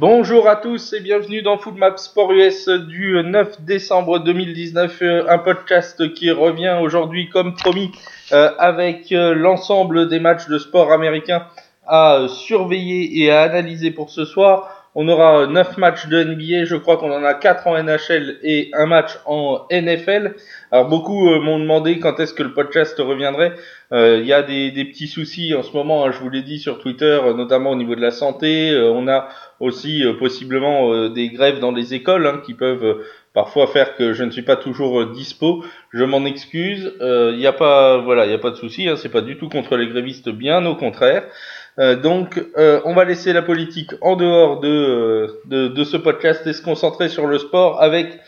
Bonjour à tous et bienvenue dans Full Map Sport US du 9 décembre 2019, euh, un podcast qui revient aujourd'hui comme promis euh, avec euh, l'ensemble des matchs de sport américain à surveiller et à analyser pour ce soir. On aura 9 matchs de NBA, je crois qu'on en a 4 en NHL et un match en NFL. Alors beaucoup euh, m'ont demandé quand est-ce que le podcast reviendrait. Euh, il y a des, petits soucis en ce moment, hein, je vous l'ai dit sur Twitter, euh, notamment au niveau de la santé. on a aussi possiblement des grèves dans les écoles hein, qui peuvent parfois faire que je ne suis pas toujours dispo. Je m'en excuse. Il n'y a pas, voilà, il y a pas de souci. Hein, c'est pas du tout contre les grévistes, bien au contraire. Euh, donc, euh, on va laisser la politique en dehors de, euh, de, de, ce podcast et se concentrer sur le sport avec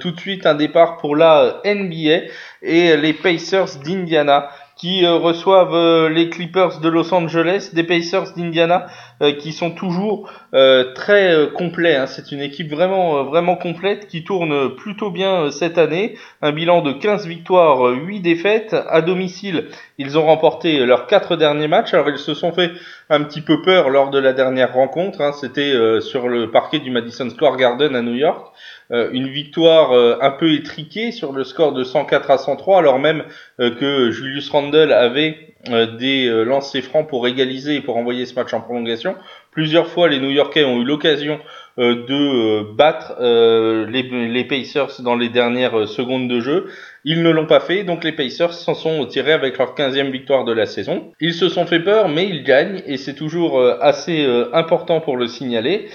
tout de suite un départ pour la NBA et les Pacers d'Indiana qui euh, reçoivent euh, les Clippers de Los Angeles, des Pacers d'Indiana, euh, qui sont toujours très complets. Hein. C'est une équipe vraiment vraiment complète qui tourne plutôt bien cette année. Un bilan de 15 victoires, 8 défaites. À domicile, ils ont remporté leurs quatre derniers matchs. Alors ils se sont fait un petit peu peur lors de la dernière rencontre. Hein. C'était sur le parquet du Madison Square Garden à New York. Euh, une victoire euh, un peu étriquée sur le score de 104 à 103, alors même euh, que Julius Randle avait des lancers francs pour égaliser et pour envoyer ce match en prolongation. Plusieurs fois, les New-Yorkais ont eu l'occasion de battre les, les, Pacers dans les dernières secondes de jeu. Ils ne l'ont pas fait, donc les Pacers s'en sont tirés avec leur 15e victoire de la saison. Ils se sont fait peur, mais ils gagnent, et c'est toujours assez important pour le signaler.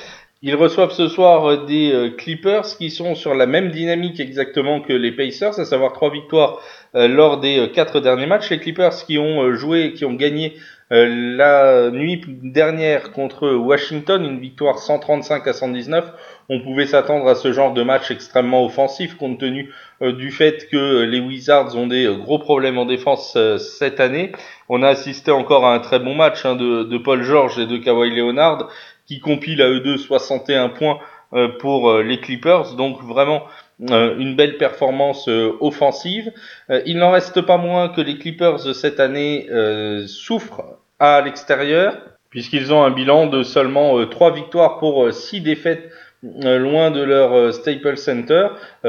Ils reçoivent ce soir euh, des euh, Clippers qui sont sur la même dynamique exactement que les Pacers, à savoir trois victoires euh, lors des quatre derniers matchs. Les Clippers qui ont joué, qui ont gagné la nuit dernière contre Washington, une victoire 135 à 119. On pouvait s'attendre à ce genre de match extrêmement offensif compte tenu du fait que les Wizards ont des gros problèmes en défense cette année. On a assisté encore à un très bon match hein, de, de, Paul George et de Kawhi Leonard qui compile à eux deux 61 points euh, pour euh, les Clippers. Donc vraiment euh, une belle performance offensive. il n'en reste pas moins que les Clippers cette année souffrent à l'extérieur puisqu'ils ont un bilan de seulement 3 victoires pour 6 défaites loin de leur Staples Center.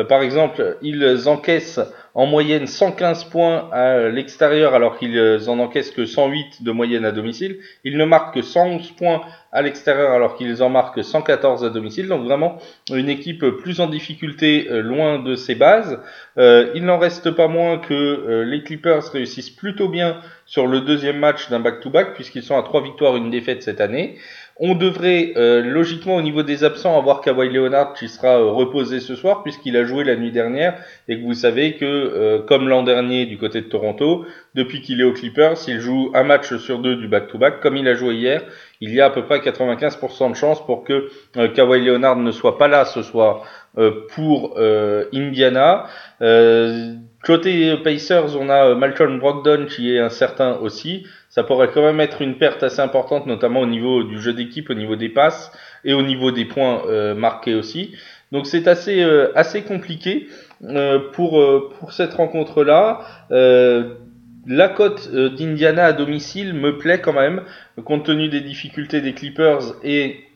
par exemple, ils encaissent en moyenne 115 points à l'extérieur alors qu'ils en encaissent que 108 de moyenne à domicile. Ils ne marquent que 111 points à l'extérieur alors qu'ils en marquent 114 à domicile. Donc vraiment une équipe plus en difficulté euh, loin de ses bases. Euh, il n'en reste pas moins que euh, les Clippers réussissent plutôt bien sur le deuxième match d'un back-to-back puisqu'ils sont à trois victoires, une défaite cette année. On devrait euh, logiquement au niveau des absents avoir Kawhi Leonard qui sera euh, reposé ce soir puisqu'il a joué la nuit dernière et que vous savez que euh, comme l'an dernier du côté de Toronto, depuis qu'il est aux Clippers, s'il joue un match sur deux du back-to-back comme il a joué hier, il y a à peu près 95% de chances pour que Kawhi Leonard ne soit pas là ce soir pour Indiana. côté Pacers, on a Malcolm Brogdon qui est incertain aussi ça pourrait quand même être une perte assez importante, notamment au niveau du jeu d'équipe, au niveau des passes et au niveau des points euh, marqués aussi. Donc c'est assez euh, assez compliqué euh, pour pour cette rencontre là. la cote d'Indiana à domicile me plaît quand même, compte tenu des difficultés des Clippers et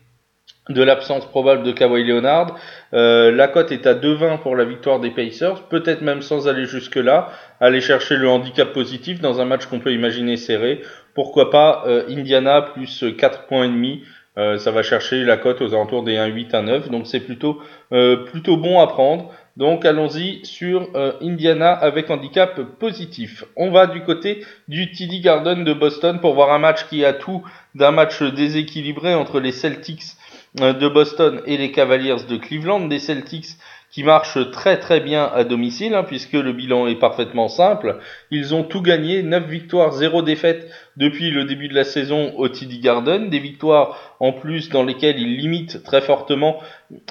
de l'absence probable de Kawhi Leonard. Euh, la cote est à 2,20 pour la victoire des Pacers, peut-être même sans aller jusque-là, aller chercher le handicap positif dans un match qu'on peut imaginer serré. Pourquoi pas euh, Indiana plus 4 points et demi. Euh, ça va chercher la cote aux alentours des 1,8 1,9. donc c'est plutôt plutôt bon à prendre. Donc allons-y sur Indiana avec handicap positif. On va du côté du TD Garden de Boston pour voir un match qui a tout d'un match déséquilibré entre les Celtics euh, de Boston et les Cavaliers de Cleveland, des Celtics qui marchent très très bien à domicile, hein, puisque le bilan est parfaitement simple. Ils ont tout gagné, 9 victoires, 0 défaites depuis le début de la saison au TD Garden, des victoires en plus dans lesquelles ils limitent très fortement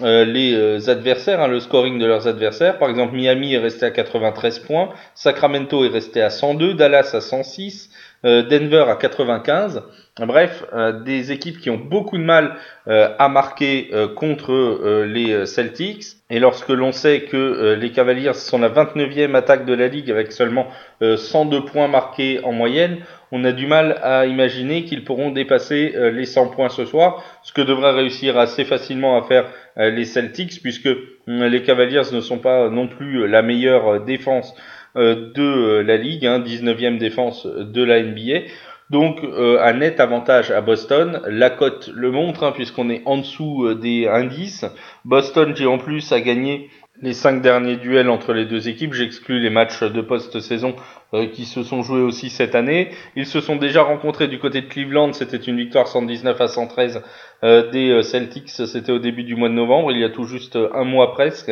euh, les euh, adversaires, hein, le scoring de leurs adversaires. Par exemple, Miami est resté à 93 points, Sacramento est resté à 102, Dallas à 106, Denver à 95. Bref, des équipes qui ont beaucoup de mal à marquer contre les Celtics. Et lorsque l'on sait que les Cavaliers sont la 29e attaque de la ligue avec seulement 102 points marqués en moyenne, on a du mal à imaginer qu'ils pourront dépasser euh, les 100 points ce soir, ce que devraient réussir assez facilement à faire euh, les Celtics, puisque euh, les Cavaliers ne sont pas non plus la meilleure défense de la ligue, hein, 19e défense de la NBA. Donc un net avantage à Boston. La cote le montre, hein, puisqu'on est en dessous des indices. Boston qui en plus a gagné les cinq derniers duels entre les deux équipes. J'exclus les matchs de post-saison euh, qui se sont joués aussi cette année. Ils se sont déjà rencontrés du côté de Cleveland. C'était une victoire 119 à 113 euh, des euh, Celtics. C'était au début du mois de novembre, il y a tout juste un mois presque.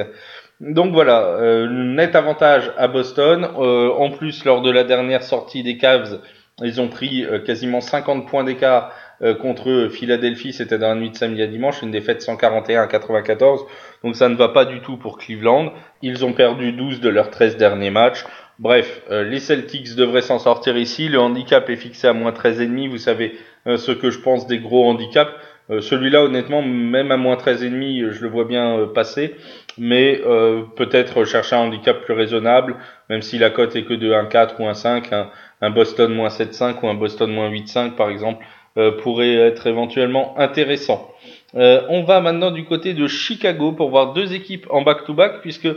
Donc voilà, net avantage à Boston. en plus, lors de la dernière sortie des Cavs, ils ont pris quasiment 50 points d'écart euh, contre Philadelphie, c'était dans la nuit de samedi à dimanche, une défaite 141 à 94. Donc ça ne va pas du tout pour Cleveland. Ils ont perdu 12 de leurs 13 derniers matchs. Bref, euh, les Celtics devraient s'en sortir ici. Le handicap est fixé à moins 13,5. Vous savez euh, ce que je pense des gros handicaps. Celui-là, honnêtement, même à moins 13,5, je le vois bien passer. Mais peut-être chercher un handicap plus raisonnable, même si la cote est que de 1,4 ou 1,5. Un, un Boston moins 7,5 ou un Boston moins 8,5 par exemple euh, pourrait être éventuellement intéressant. Euh, on va maintenant du côté de Chicago pour voir deux équipes en back-to-back puisque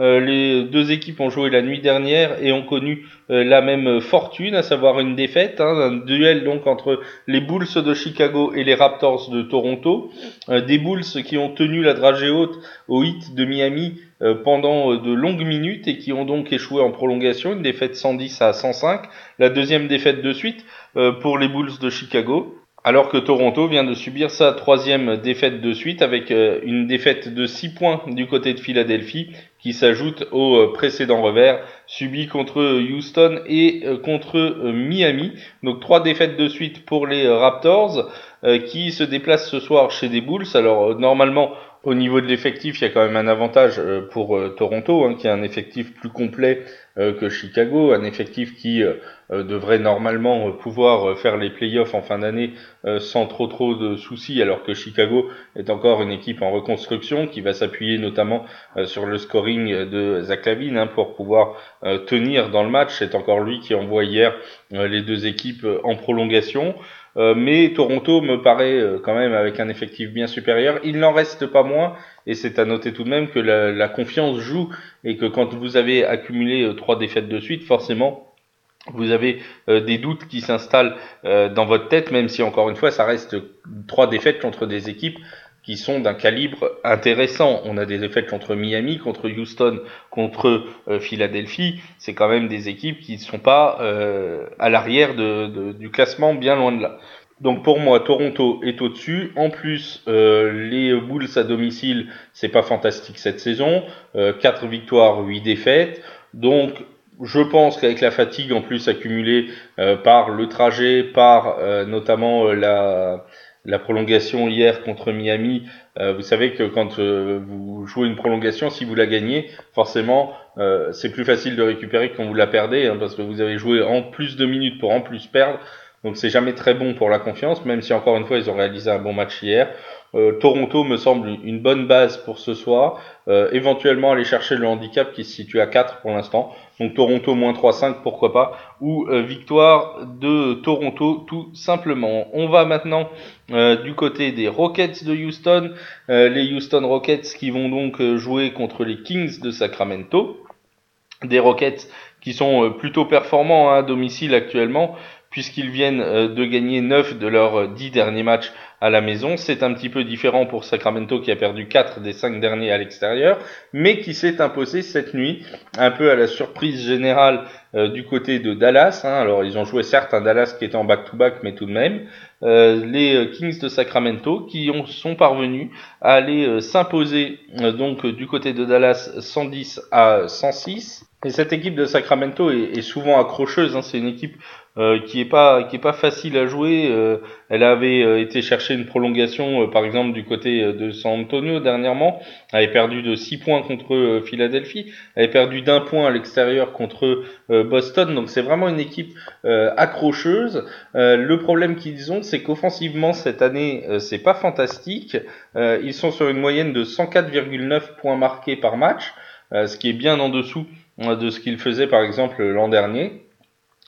euh, les deux équipes ont joué la nuit dernière et ont connu la même fortune, à savoir une défaite, hein, un duel donc entre les Bulls de Chicago et les Raptors de Toronto. des Bulls qui ont tenu la dragée haute au hit de Miami pendant de longues minutes et qui ont donc échoué en prolongation, une défaite 110 à 105, la deuxième défaite de suite pour les Bulls de Chicago. Alors que Toronto vient de subir sa troisième défaite de suite avec euh, une défaite de 6 points du côté de Philadelphie qui s'ajoute au euh, précédent revers subi contre Houston et euh, contre Miami. Donc trois défaites de suite pour les Raptors qui se déplacent ce soir chez des Bulls. Alors normalement au niveau de l'effectif, il y a quand même un avantage pour Toronto, hein, qui a un effectif plus complet que Chicago, un effectif qui devrait normalement euh, pouvoir euh, faire les playoffs en fin d'année sans trop trop de soucis, alors que Chicago est encore une équipe en reconstruction qui va s'appuyer notamment sur le scoring de Zach Lavine hein, pour pouvoir tenir dans le match. C'est encore lui qui envoie hier les deux équipes en prolongation. mais Toronto me paraît quand même avec un effectif bien supérieur. Il n'en reste pas moins, et c'est à noter tout de même que la, confiance joue et que quand vous avez accumulé trois défaites de suite, forcément vous avez euh, des doutes qui s'installent euh, dans votre tête, même si encore une fois, ça reste trois défaites contre des équipes qui sont d'un calibre intéressant. On a des défaites contre Miami, contre Houston, contre euh, Philadelphie. C'est quand même des équipes qui ne sont pas à l'arrière de, du classement, bien loin de là. Donc pour moi, Toronto est au-dessus. En plus, les Bulls à domicile, c'est pas fantastique cette saison. 4 victoires, 8 défaites. Donc je pense qu'avec la fatigue en plus accumulée euh, par le trajet, par euh, notamment euh, la, prolongation hier contre Miami, vous savez que quand vous jouez une prolongation, si vous la gagnez, forcément, c'est plus facile de récupérer que quand vous la perdez, hein, parce que vous avez joué en plus de minutes pour en plus perdre. Donc c'est jamais très bon pour la confiance, même si encore une fois ils ont réalisé un bon match hier. Euh, Toronto me semble une bonne base pour ce soir. Euh, éventuellement aller chercher le handicap qui se situe à 4 pour l'instant. Donc Toronto moins 3-5 pourquoi pas. Ou euh, victoire de Toronto tout simplement. On va maintenant du côté des Rockets de Houston. les Houston Rockets qui vont donc jouer contre les Kings de Sacramento. Des Rockets qui sont plutôt performants hein, à domicile actuellement puisqu'ils viennent de gagner 9 de leurs 10 derniers matchs à la maison. C'est un petit peu différent pour Sacramento qui a perdu 4 des 5 derniers à l'extérieur, mais qui s'est imposé cette nuit, un peu à la surprise générale euh, du côté de Dallas. Hein. Alors ils ont joué certes un Dallas qui était en back-to-back, mais tout de même. Euh, les Kings de Sacramento qui ont, sont parvenus à aller euh, s'imposer donc du côté de Dallas 110 à 106. Et cette équipe de Sacramento est, souvent accrocheuse. Hein. C'est une équipe euh, qui est pas qui est pas facile à jouer. Euh, elle avait euh, été chercher une prolongation, par exemple du côté de San Antonio dernièrement. Elle avait perdu de 6 points contre Philadelphie. Elle avait perdu d'un point à l'extérieur contre Boston. Donc c'est vraiment une équipe accrocheuse. le problème qu'ils ont, c'est qu'offensivement cette année, c'est pas fantastique. ils sont sur une moyenne de 104,9 points marqués par match, ce qui est bien en dessous de ce qu'ils faisaient par exemple l'an dernier.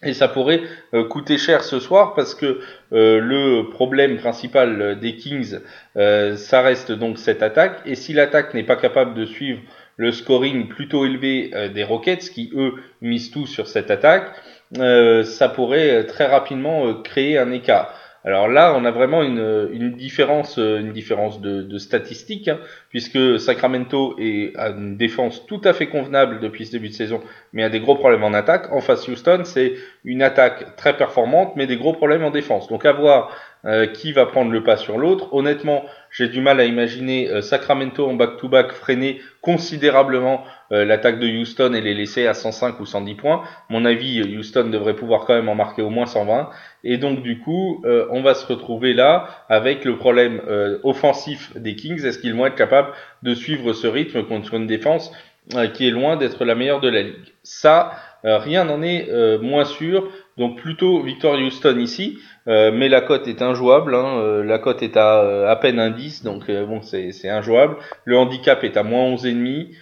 Et ça pourrait euh, coûter cher ce soir parce que euh, le problème principal des Kings, euh, ça reste donc cette attaque. Et si l'attaque n'est pas capable de suivre le scoring plutôt élevé des Rockets, qui eux misent tout sur cette attaque, ça pourrait très rapidement créer un écart. Alors là, on a vraiment une, différence, une différence de, de statistiques, hein, puisque Sacramento est, a une défense tout à fait convenable depuis ce début de saison, mais a des gros problèmes en attaque. En face, Houston, c'est une attaque très performante, mais des gros problèmes en défense. Donc à voir euh, qui va prendre le pas sur l'autre. Honnêtement, j'ai du mal à imaginer euh, Sacramento en back-to-back freiner considérablement euh, l'attaque de Houston et les laisser à 105 ou 110 points. mon avis, Houston devrait pouvoir quand même en marquer au moins 120. Et donc du coup, on va se retrouver là avec le problème offensif des Kings. Est-ce qu'ils vont être capables de suivre ce rythme contre une défense qui est loin d'être la meilleure de la ligue? Ça, rien n'en est moins sûr. Donc plutôt victoire Houston ici. Euh, mais la cote est injouable. Hein. Euh, la cote est à euh, à peine un 10, donc bon, c'est injouable. Le handicap est à moins 11,5.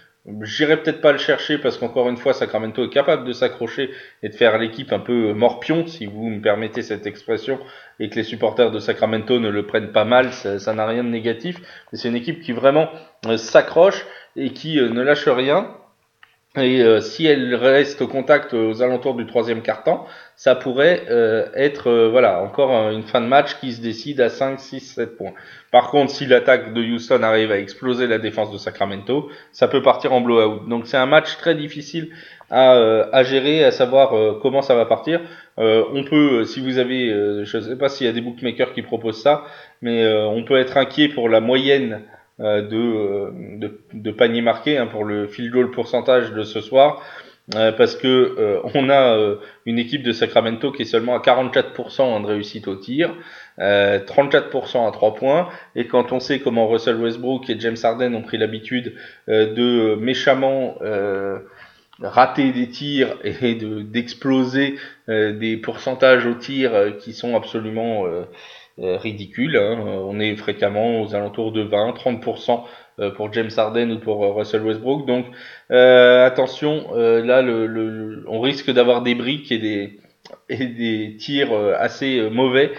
J'irai peut-être pas le chercher parce qu'encore une fois, Sacramento est capable de s'accrocher et de faire l'équipe un peu morpion, si vous me permettez cette expression, et que les supporters de Sacramento ne le prennent pas mal, ça n'a rien de négatif. Mais c'est une équipe qui vraiment s'accroche et qui ne lâche rien. Et euh, si elle reste au contact aux alentours du troisième quart-temps, ça pourrait euh, être euh, voilà encore une fin de match qui se décide à 5, 6, 7 points. Par contre, si l'attaque de Houston arrive à exploser la défense de Sacramento, ça peut partir en blowout. Donc c'est un match très difficile à, à gérer, à savoir comment ça va partir. on peut, si vous avez, je ne sais pas s'il y a des bookmakers qui proposent ça, mais on peut être inquiet pour la moyenne euh, euh, de, de, panier marqué hein, pour le field goal pourcentage de ce soir. Euh, parce que on a une équipe de Sacramento qui est seulement à 44% de réussite au tir, 34% à 3 points, et quand on sait comment Russell Westbrook et James Harden ont pris l'habitude de méchamment rater des tirs et de d'exploser des pourcentages au tir qui sont absolument euh, ridicule. Hein. On est fréquemment aux alentours de 20-30% euh, pour James Harden ou pour euh, Russell Westbrook. Donc attention, là le, on risque d'avoir des briques et des et des tirs assez mauvais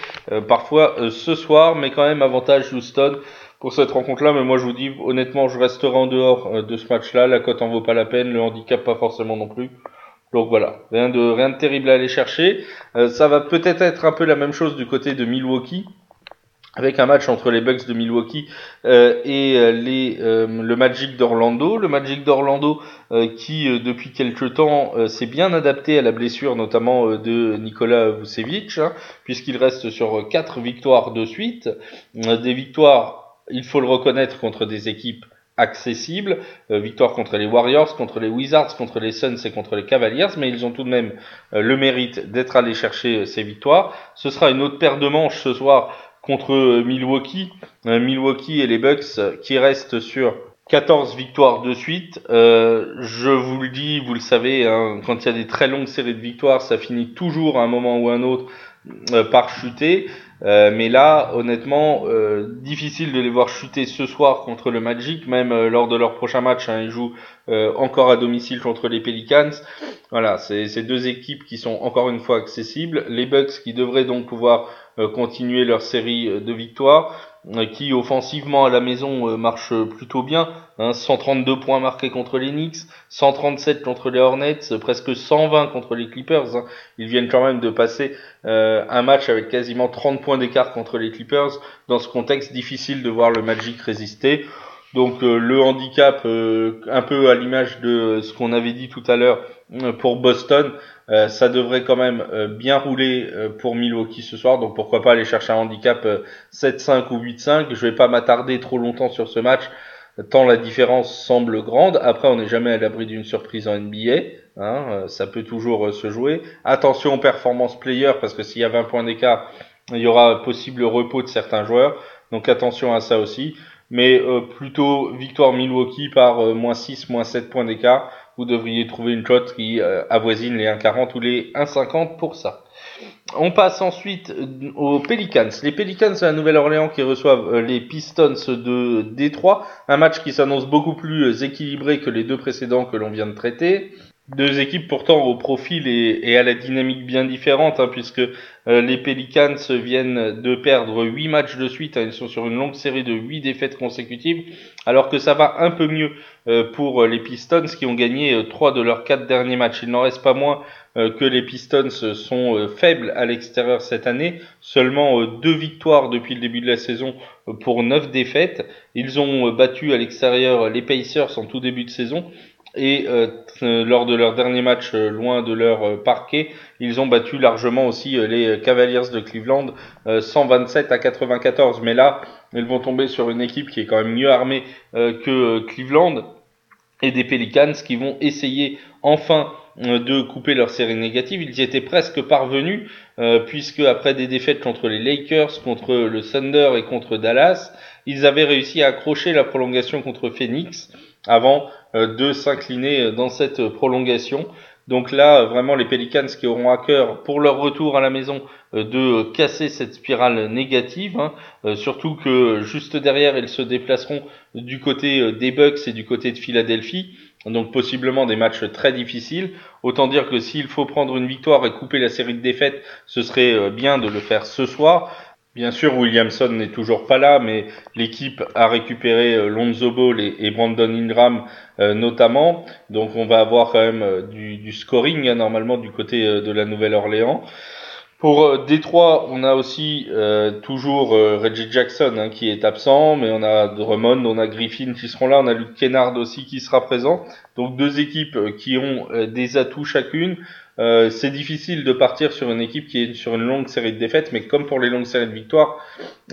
parfois ce soir, mais quand même avantage Houston pour cette rencontre-là. Mais moi je vous dis honnêtement, je resterai en dehors de ce match-là. La cote en vaut pas la peine, le handicap pas forcément non plus. Donc voilà, rien de rien de terrible à aller chercher. Euh, ça va peut-être être un peu la même chose du côté de Milwaukee avec un match entre les Bucks de Milwaukee euh, et euh, le Magic d'Orlando. Le Magic d'Orlando qui depuis quelque temps s'est bien adapté à la blessure notamment de Nikola Vucevic, hein, puisqu'il reste sur quatre victoires de suite. des victoires, il faut le reconnaître, contre des équipes accessible. Euh, victoire contre les Warriors, contre les Wizards, contre les Suns et contre les Cavaliers, mais ils ont tout de même euh, le mérite d'être allés chercher euh, ces victoires. Ce sera une autre paire de manches ce soir contre Milwaukee. Milwaukee et les Bucks qui restent sur 14 victoires de suite. je vous le dis, vous le savez, hein, quand il y a des très longues séries de victoires, ça finit toujours à un moment ou un autre par chuter. Euh, mais là, honnêtement, euh, difficile de les voir chuter ce soir contre le Magic, même euh, lors de leur prochain match. Hein, ils jouent encore à domicile contre les Pelicans. Voilà, c'est ces deux équipes qui sont encore une fois accessibles. Les Bucks qui devraient donc pouvoir continuer leur série de victoires. Euh, qui offensivement à la maison euh, marche plutôt bien. Hein, 132 points marqués contre les Knicks, 137 contre les Hornets, presque 120 contre les Clippers. Hein. Ils viennent quand même de passer euh, un match avec quasiment 30 points d'écart contre les Clippers. Dans ce contexte, difficile de voir le Magic résister. Donc le handicap, un peu à l'image de ce qu'on avait dit tout à l'heure pour Boston, euh, ça devrait quand même euh, bien rouler euh, pour Milwaukee ce soir, donc pourquoi pas aller chercher un handicap 7-5 ou 8-5. Je vais pas m'attarder trop longtemps sur ce match. tant la différence semble grande. Après, on n'est jamais à l'abri d'une surprise en NBA. Hein, ça peut toujours se jouer. Attention aux performances player, parce que s'il y a 20 points d'écart, il y aura possible repos de certains joueurs. Donc attention à ça aussi. Mais plutôt victoire Milwaukee par moins 6, moins 7 points d'écart. Vous devriez trouver une cote qui avoisine les 1,40 ou les 1,50 pour ça. On passe ensuite euh, aux Pelicans. Les Pelicans la Nouvelle-Orléans qui reçoivent euh, les Pistons de Détroit. Un match qui s'annonce beaucoup plus euh, équilibré que les deux précédents que l'on vient de traiter. Deux équipes pourtant au profil et, à la dynamique bien différente, hein, puisque les Pelicans viennent de perdre 8 matchs de suite, hein, ils sont sur une longue série de 8 défaites consécutives, alors que ça va un peu mieux pour les Pistons qui ont gagné 3 de leurs 4 derniers matchs. Il n'en reste pas moins euh, que les Pistons sont euh, faibles à l'extérieur cette année. Seulement euh, deux victoires depuis le début de la saison pour neuf défaites. Ils ont battu à l'extérieur les Pacers en tout début de saison. Et lors de leur dernier match loin de leur parquet, ils ont battu largement aussi les Cavaliers de Cleveland 127 à 94. Mais là, ils vont tomber sur une équipe qui est quand même mieux armée que Cleveland et des Pelicans qui vont essayer enfin euh, de couper leur série négative. Ils y étaient presque parvenus, euh, puisque après des défaites contre les Lakers, contre le Thunder et contre Dallas, ils avaient réussi à accrocher la prolongation contre Phoenix avant euh, de s'incliner dans cette prolongation. Donc là, vraiment, les Pelicans qui auront à cœur, pour leur retour à la maison, de casser cette spirale négative. Hein. surtout que juste derrière, ils se déplaceront du côté des Bucks et du côté de Philadelphie donc possiblement des matchs très difficiles. Autant dire que s'il faut prendre une victoire et couper la série de défaites, ce serait euh, bien de le faire ce soir. Bien sûr, Williamson n'est toujours pas là, mais l'équipe a récupéré euh, Lonzo Ball et, Brandon Ingram euh, notamment. Donc on va avoir quand même du, du scoring hein, normalement du côté de la Nouvelle-Orléans. Pour euh, Détroit, on a aussi euh, toujours euh, Reggie Jackson hein, qui est absent, mais on a Drummond, on a Griffin qui seront là, on a Luke Kennard aussi qui sera présent. Donc deux équipes qui ont des atouts chacune. C'est difficile de partir sur une équipe qui est sur une longue série de défaites, mais comme pour les longues séries de victoires,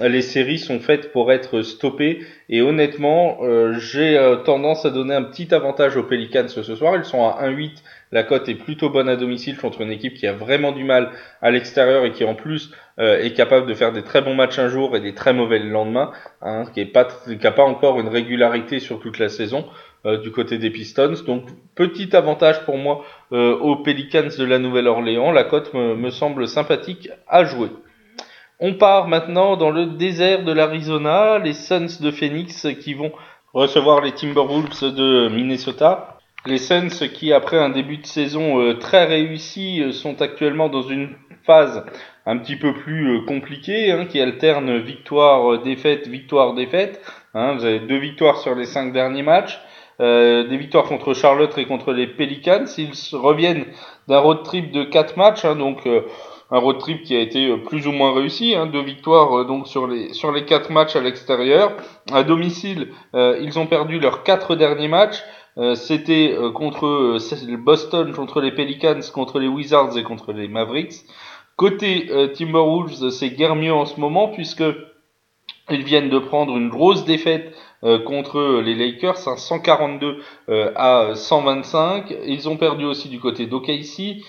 les séries sont faites pour être stoppées. Et honnêtement, j'ai tendance à donner un petit avantage aux Pelicans ce soir. Ils sont à 1-8 la cote est plutôt bonne à domicile contre une équipe qui a vraiment du mal à l'extérieur et qui en plus euh, est capable de faire des très bons matchs un jour et des très mauvais le lendemain, hein, qui n'a pas encore une régularité sur toute la saison. Euh, du côté des Pistons. Donc petit avantage pour moi euh, aux Pelicans de la Nouvelle-Orléans. La cote me, me, semble sympathique à jouer. On part maintenant dans le désert de l'Arizona, les Suns de Phoenix qui vont recevoir les Timberwolves de Minnesota. Les Suns qui, après un début de saison euh, très réussi, euh, sont actuellement dans une phase un petit peu plus compliquée, hein, qui alterne victoire, défaite, victoire, défaite. Hein, vous avez deux victoires sur les cinq derniers matchs. Des victoires contre Charlotte et contre les Pelicans. Ils reviennent d'un road trip de quatre matchs, hein, donc un road trip qui a été plus ou moins réussi, hein, deux victoires donc sur les sur les quatre matchs à l'extérieur. À domicile, ils ont perdu leurs quatre derniers matchs. Euh, c'était euh, contre euh, Boston, contre les Pelicans, contre les Wizards et contre les Mavericks. Côté Timberwolves, c'est guère mieux en ce moment puisque ils viennent de prendre une grosse défaite contre les Lakers, 142 hein, à 125. Ils ont perdu aussi du côté d'OKC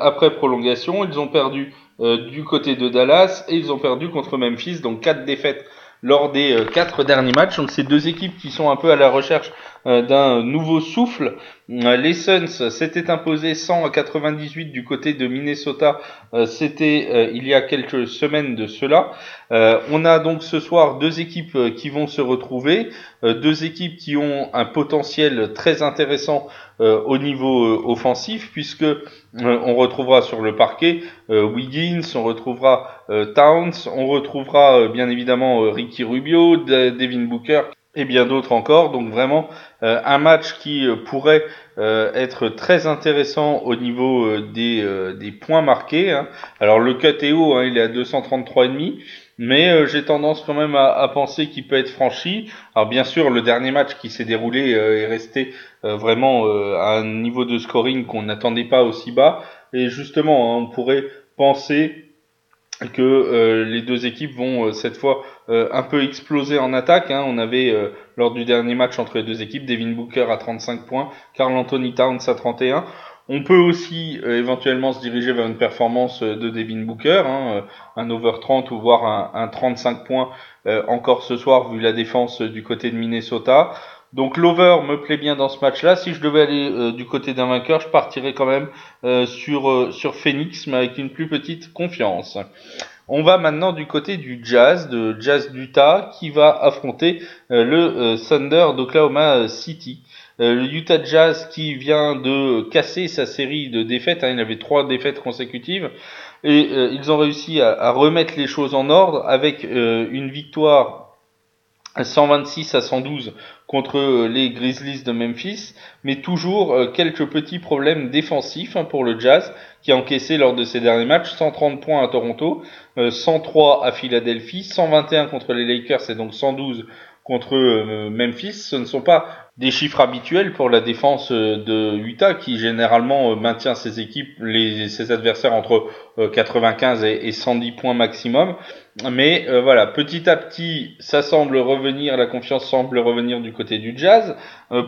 après prolongation. Ils ont perdu du côté de Dallas et ils ont perdu contre Memphis, donc quatre défaites lors des euh, quatre derniers matchs. Donc c'est deux équipes qui sont un peu à la recherche euh, d'un nouveau souffle. Euh, les Suns s'étaient imposés 100 à 98 du côté de Minnesota. C'était il y a quelques semaines de cela. on a donc ce soir deux équipes qui vont se retrouver, deux équipes qui ont un potentiel très intéressant au niveau offensif puisque on retrouvera sur le parquet Wiggins, on retrouvera Towns, on retrouvera bien évidemment Ricky Rubio, Devin Booker et bien d'autres encore. Donc vraiment euh, un match qui euh, pourrait euh, être très intéressant au niveau des, des, points marqués. Hein. Alors le haut, hein, il est à 233,5. Mais j'ai tendance quand même à, penser qu'il peut être franchi. Alors bien sûr, le dernier match qui s'est déroulé est resté vraiment à un niveau de scoring qu'on n'attendait pas aussi bas. Et justement, hein, on pourrait penser que les deux équipes vont cette fois un peu explosé en attaque. Hein. On avait lors du dernier match entre les deux équipes Devin Booker à 35 points, Carl Anthony Towns à 31. On peut aussi éventuellement se diriger vers une performance de Devin Booker, hein, un over 30 ou voire un, un 35 points encore ce soir vu la défense du côté de Minnesota. Donc l'over me plaît bien dans ce match-là. Si je devais aller euh, du côté d'un vainqueur, je partirais quand même euh, sur, euh, sur Phoenix, mais avec une plus petite confiance. On va maintenant du côté du Jazz, de Jazz d'Utah, qui va affronter le Thunder d'Oklahoma City. le Utah Jazz qui vient de casser sa série de défaites, hein, il avait trois défaites consécutives, et ils ont réussi à, remettre les choses en ordre avec une victoire 126 à 112 contre euh, les Grizzlies de Memphis, mais toujours euh, quelques petits problèmes défensifs hein, pour le Jazz qui a encaissé lors de ses derniers matchs 130 points à Toronto, 103 euh, à Philadelphie, 121 contre les Lakers et donc 112 contre Memphis. Ce ne sont pas des chiffres habituels pour la défense euh, de Utah qui généralement euh, maintient ses équipes, les, ses adversaires entre 95 euh, et, 110 points maximum. Mais voilà, petit à petit, ça semble revenir, la confiance semble revenir du côté du Jazz.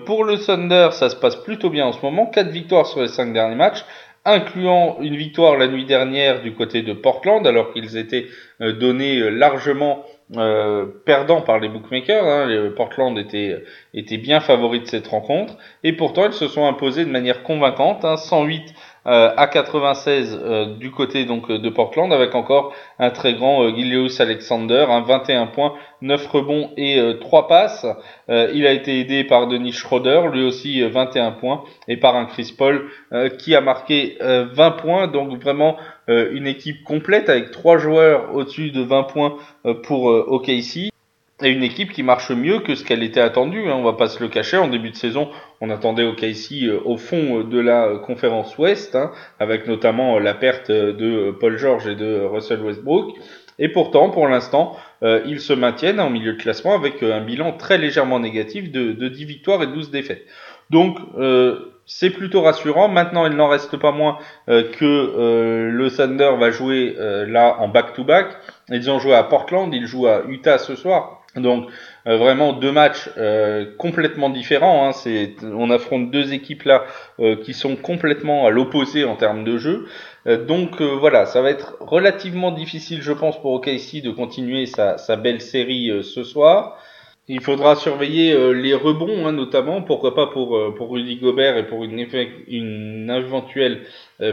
pour le Thunder, ça se passe plutôt bien en ce moment. 4 victoires sur les 5 derniers matchs incluant une victoire la nuit dernière du côté de Portland, alors qu'ils étaient donnés largement euh, perdant par les bookmakers. Hein, Portland était, était bien favori de cette rencontre. Et pourtant, ils se sont imposés de manière convaincante. Hein, 108 euh, à 96 euh, du côté donc de Portland avec encore un très grand euh, Gilius Alexander, un 21 points, 9 rebonds et 3 passes. il a été aidé par Denis Schroeder, lui aussi 21 points, et par un Chris Paul qui a marqué 20 points. Donc vraiment une équipe complète avec trois joueurs au-dessus de 20 points pour OKC et une équipe qui marche mieux que ce qu'elle était attendue. Hein, on va pas se le cacher. En début de saison, on attendait OKC euh, au fond de la conférence Ouest, hein, avec notamment la perte de Paul George et de Russell Westbrook. Et pourtant, pour l'instant, euh, ils se maintiennent en milieu de classement avec un bilan très légèrement négatif de, de 10 victoires et 12 défaites. Donc, euh, c'est plutôt rassurant. Maintenant, il n'en reste pas moins que le Thunder va jouer là en back-to-back. -back. Ils ont joué à Portland, ils jouent à Utah ce soir. Donc euh, vraiment deux matchs euh, complètement différents. Hein. C'est, on affronte deux équipes là euh, qui sont complètement à l'opposé en termes de jeu. donc voilà, ça va être relativement difficile, je pense, pour OKC de continuer sa, sa belle série ce soir. Il faudra surveiller les rebonds, hein, notamment, pourquoi pas pour, pour Rudy Gobert et pour une, une éventuelle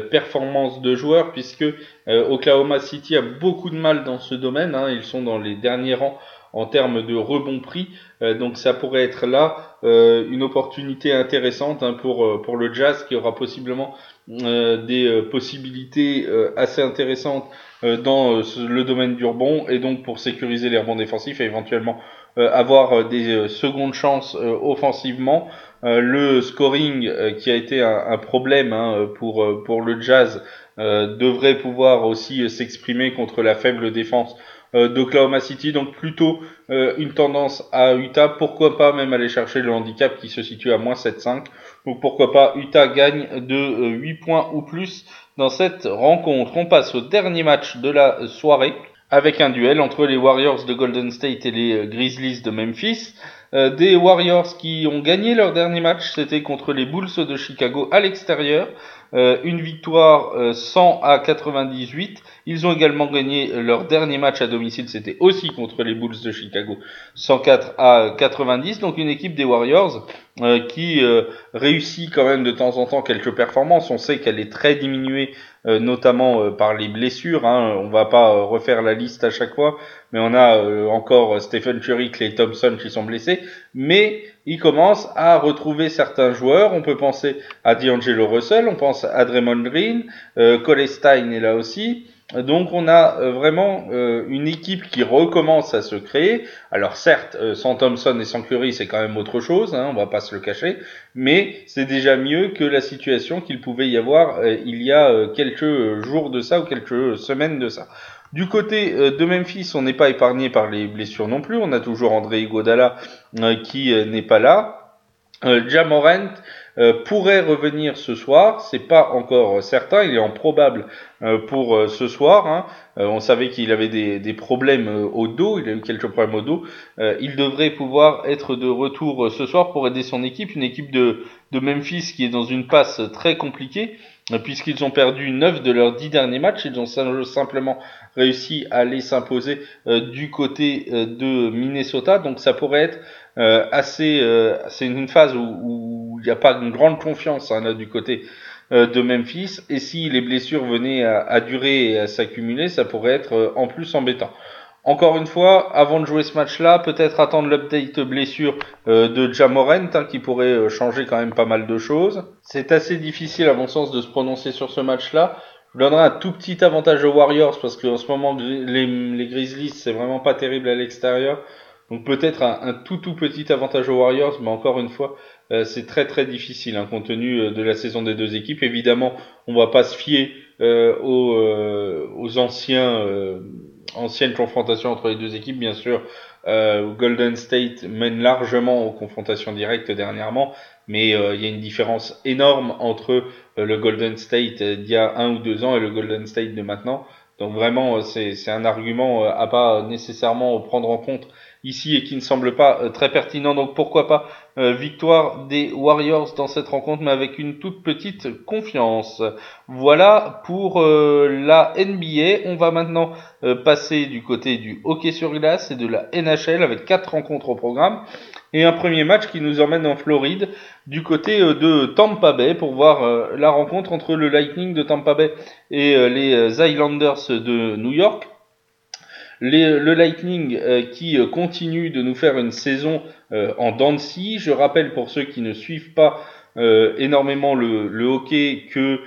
performance de joueurs, puisque Oklahoma City a beaucoup de mal dans ce domaine. Hein. Ils sont dans les derniers rangs en termes de rebond prix. Euh, donc ça pourrait être là euh, une opportunité intéressante hein, pour, euh, pour le Jazz qui aura possiblement des possibilités assez intéressantes dans le domaine du rebond et donc pour sécuriser les rebonds défensifs et éventuellement avoir des secondes chances offensivement. le scoring qui a été un, problème hein, pour, pour le Jazz devrait pouvoir aussi s'exprimer contre la faible défense d'Oklahoma City, donc plutôt euh, une tendance à Utah. Pourquoi pas même aller chercher le handicap qui se situe à moins 7-5. Donc pourquoi pas Utah gagne de 8 euh, points ou plus dans cette rencontre. On passe au dernier match de la soirée avec un duel entre les Warriors de Golden State et les Grizzlies de Memphis. des Warriors qui ont gagné leur dernier match, c'était contre les Bulls de Chicago à l'extérieur. Une victoire 100 à 98 ils ont également gagné leur dernier match à domicile, c'était aussi contre les Bulls de Chicago, 104 à 90. Donc une équipe des Warriors euh, qui euh, réussit quand même de temps en temps quelques performances. On sait qu'elle est très diminuée, euh, notamment par les blessures. Hein. On va pas refaire la liste à chaque fois, mais on a encore Stephen Curry, Clay Thompson qui sont blessés. Mais il commence à retrouver certains joueurs. On peut penser à D'Angelo Russell, on pense à Draymond Green, Cole Stein est là aussi. Donc on a euh, vraiment euh, une équipe qui recommence à se créer. Alors certes, euh, sans Thompson et sans Curry, c'est quand même autre chose, hein, on va pas se le cacher, mais c'est déjà mieux que la situation qu'il pouvait y avoir il y a quelques jours de ça ou quelques semaines de ça. Du côté de Memphis, on n'est pas épargné par les blessures non plus. On a toujours André Iguodala qui n'est pas là. Jamorant pourrait revenir ce soir. C'est pas encore certain, il est en probable pour ce soir. Hein. on savait qu'il avait des, problèmes au dos, il a eu quelques problèmes au dos. il devrait pouvoir être de retour ce soir pour aider son équipe, une équipe de Memphis qui est dans une passe très compliquée puisqu'ils ont perdu 9 de leurs 10 derniers matchs, ils ont simplement réussi à aller s'imposer euh, du côté euh, de Minnesota, donc ça pourrait être euh, assez, c'est une phase où il n'y a pas une grande confiance hein, là, du côté de Memphis, et si les blessures venaient à, à durer et à s'accumuler, ça pourrait être en plus embêtant. Encore une fois, avant de jouer ce match-là, peut-être attendre l'update blessure euh, de Jamorent, hein, qui pourrait euh, changer quand même pas mal de choses. C'est assez difficile, à mon sens, de se prononcer sur ce match-là. Je donnerai un tout petit avantage aux Warriors, parce qu'en ce moment, les, les Grizzlies, c'est vraiment pas terrible à l'extérieur. Donc peut-être un, tout tout petit avantage aux Warriors, mais encore une fois, euh, c'est très très difficile, hein, compte tenu de la saison des deux équipes. Évidemment, on va pas se fier aux, anciens ancienne confrontation entre les deux équipes, bien sûr. Euh, Golden State mène largement aux confrontations directes dernièrement, mais euh, il y a une différence énorme entre euh, le Golden State d'il y a un ou deux ans et le Golden State de maintenant. Donc vraiment, c'est un argument à pas nécessairement prendre en compte ici et qui ne semble pas très pertinent. Donc pourquoi pas euh, victoire des Warriors dans cette rencontre, mais avec une toute petite confiance. Voilà pour euh, la NBA. On va maintenant euh, passer du côté du hockey sur glace et de la NHL avec quatre rencontres au programme. Et un premier match qui nous emmène en Floride, du côté de Tampa Bay, pour voir la rencontre entre le Lightning de Tampa Bay et les Islanders de New York le Lightning euh, qui euh, continue de nous faire une saison euh, en dents Je rappelle pour ceux qui ne suivent pas énormément le, hockey que